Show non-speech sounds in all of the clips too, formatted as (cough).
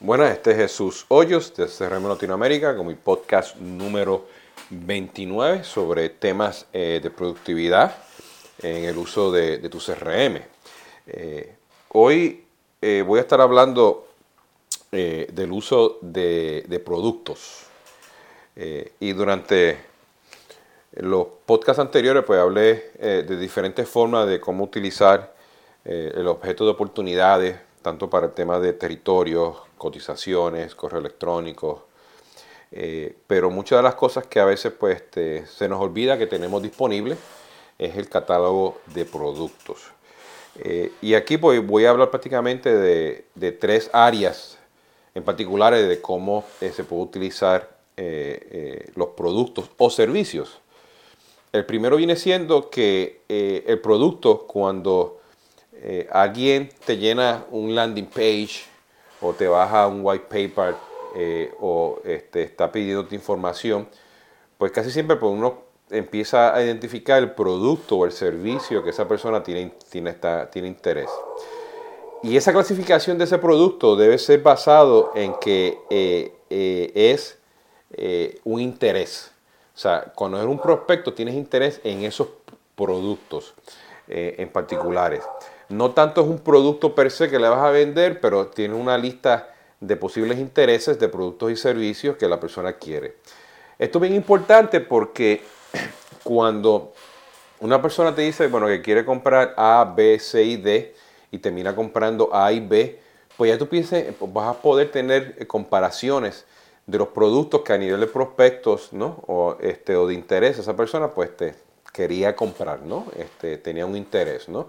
Buenas, este es Jesús Hoyos de CRM Latinoamérica con mi podcast número 29 sobre temas eh, de productividad en el uso de, tu CRM. Eh, hoy eh, voy a estar hablando del uso de, de productos y durante los podcasts anteriores pues hablé de diferentes formas de cómo utilizar el objeto de oportunidades tanto para el tema de territorios, cotizaciones, correo electrónico, eh, pero muchas de las cosas que a veces pues, este, se nos olvida que tenemos disponible es el catálogo de productos. Eh, y aquí voy, voy, a hablar prácticamente de, tres áreas en particular de cómo eh, se puede utilizar los productos o servicios. El primero viene siendo que el producto cuando eh, alguien te llena un landing page o te baja un white paper eh, o este, está pidiendo información, pues casi siempre pues uno empieza a identificar el producto o el servicio que esa persona tiene, tiene, tiene interés. Y esa clasificación de ese producto debe ser basado en que eh, es un interés. O sea, cuando eres un prospecto tienes interés en esos productos en particulares. No tanto es un producto per se que le vas a vender, pero tiene una lista de posibles intereses de productos y servicios que la persona quiere. Esto es bien importante porque (clears throat) cuando una persona te dice, bueno, que quiere comprar A, B, C y D y termina comprando A y B, pues ya tú piensas, vas a poder tener eh, comparaciones de los productos que a nivel de prospectos, ¿no? O, este, o de interés, esa persona pues te quería comprar, ¿no? Este, tenía un interés, ¿no?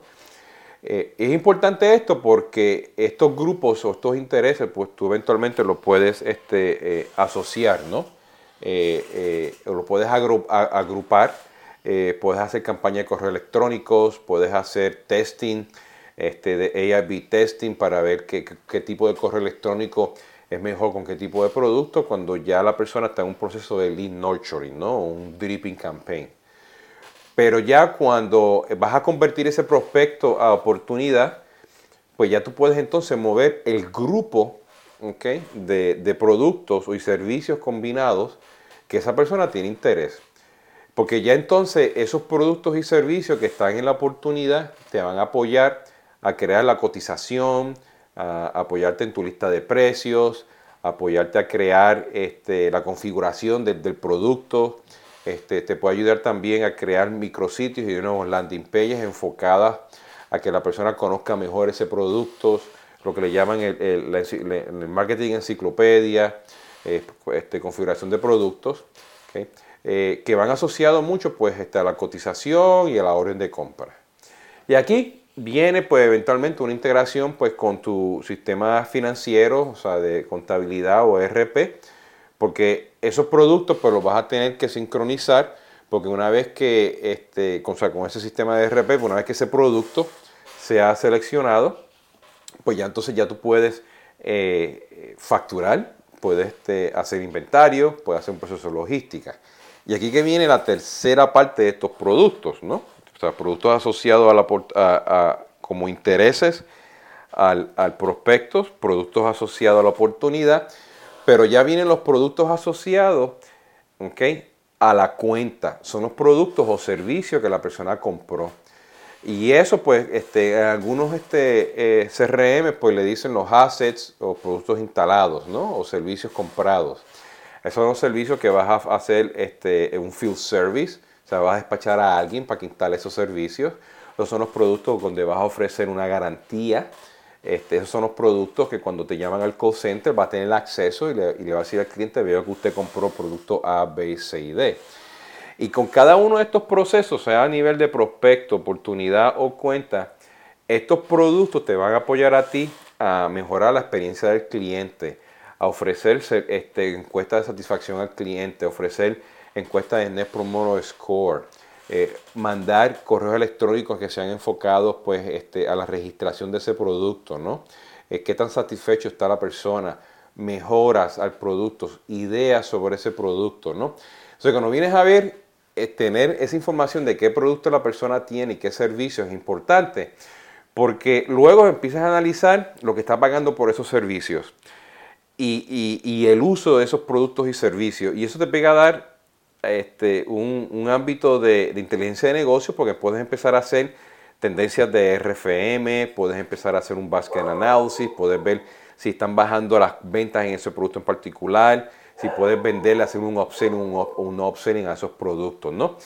Eh, es importante esto porque estos grupos o estos intereses, pues tú eventualmente los puedes este, eh, asociar, ¿no? Eh, lo puedes agrupar, puedes hacer campaña de correo electrónicos, puedes hacer testing, este, de AIB testing para ver qué, qué, tipo de correo electrónico es mejor con qué tipo de producto cuando ya la persona está en un proceso de lead nurturing, ¿no? Un dripping campaign. Pero ya cuando vas a convertir ese prospecto a oportunidad, pues ya tú puedes entonces mover el grupo de, productos y servicios combinados que esa persona tiene interés. Porque ya entonces esos productos y servicios que están en la oportunidad te van a apoyar a crear la cotización, apoyarte en tu lista de precios, apoyarte a crear este, la configuración del producto, este, te puede ayudar también a crear micrositios y nuevos landing pages enfocadas a que la persona conozca mejor ese producto, lo que le llaman el, marketing enciclopedia, eh, este, configuración de productos, eh, que van asociados mucho pues, este, a la cotización y a la orden de compra. Y aquí viene pues eventualmente una integración pues con tu sistema financiero, o sea, de contabilidad o ERP, porque esos productos pues los vas a tener que sincronizar porque una vez que este, con, con ese sistema de RP, pues, una vez que ese producto se ha seleccionado, pues ya entonces ya tú puedes eh, facturar, puedes este, hacer inventario, puedes hacer un proceso de logística. Y aquí que viene la tercera parte de estos productos, ¿no? O sea, productos asociados a la, como intereses al, al productos asociados a la oportunidad pero ya vienen los productos asociados a la cuenta. Son los productos o servicios que la persona compró. Y eso, pues, este, algunos este, eh, CRM, pues le dicen los assets o productos instalados, ¿no? O servicios comprados. Esos son los servicios que vas a hacer este, un field service, o sea, vas a despachar a alguien para que instale esos servicios. Esos son los productos donde vas a ofrecer una garantía este, esos son los productos que cuando te llaman al call center va a tener acceso y le, va a decir al cliente, veo que usted compró producto A, B, C y D. Y con cada uno de estos procesos, sea a nivel de prospecto, oportunidad o cuenta, estos productos te van a apoyar a ti a mejorar la experiencia del cliente, a ofrecer este, encuestas de satisfacción al cliente, ofrecer encuestas de Net Promoter Score, eh, mandar correos electrónicos que sean enfocados pues, este, a la registración de ese producto, ¿no? Eh, qué tan satisfecho está la persona, mejoras al producto, ideas sobre ese producto, ¿no? O cuando vienes a ver, eh, tener esa información de qué producto la persona tiene y qué servicio es importante, porque luego empiezas a analizar lo que está pagando por esos servicios. y, el uso de esos productos y servicios. Y eso te pega a dar este, un, ámbito de, inteligencia de negocio porque puedes empezar a hacer tendencias de RFM, puedes empezar a hacer un basket analysis, puedes ver si están bajando las ventas en ese producto en particular, si puedes venderle, hacer un upselling, un, un upselling a esos productos, ¿no?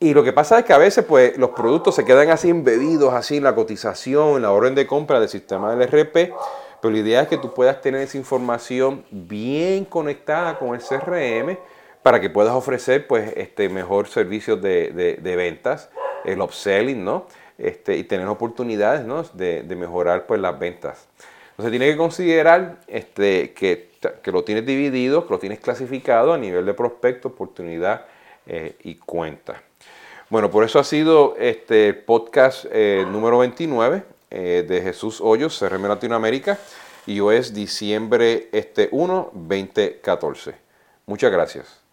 Y lo que pasa es que a veces pues, los productos se quedan así embedidos así en la cotización, en la orden de compra del sistema del RP, pero la idea es que tú puedas tener esa información bien conectada con el CRM para que puedas ofrecer pues, este, mejor servicio de, ventas, el upselling, ¿no? Este, y tener oportunidades ¿no? de, mejorar pues, las ventas. Entonces tiene que considerar este, que, que, lo tienes dividido, que lo tienes clasificado a nivel de prospecto, oportunidad eh, y cuenta. Bueno, por eso ha sido este podcast eh, número 29 eh, de Jesús Hoyos, CRM Latinoamérica, y hoy es diciembre este 1, 2014. Muchas gracias.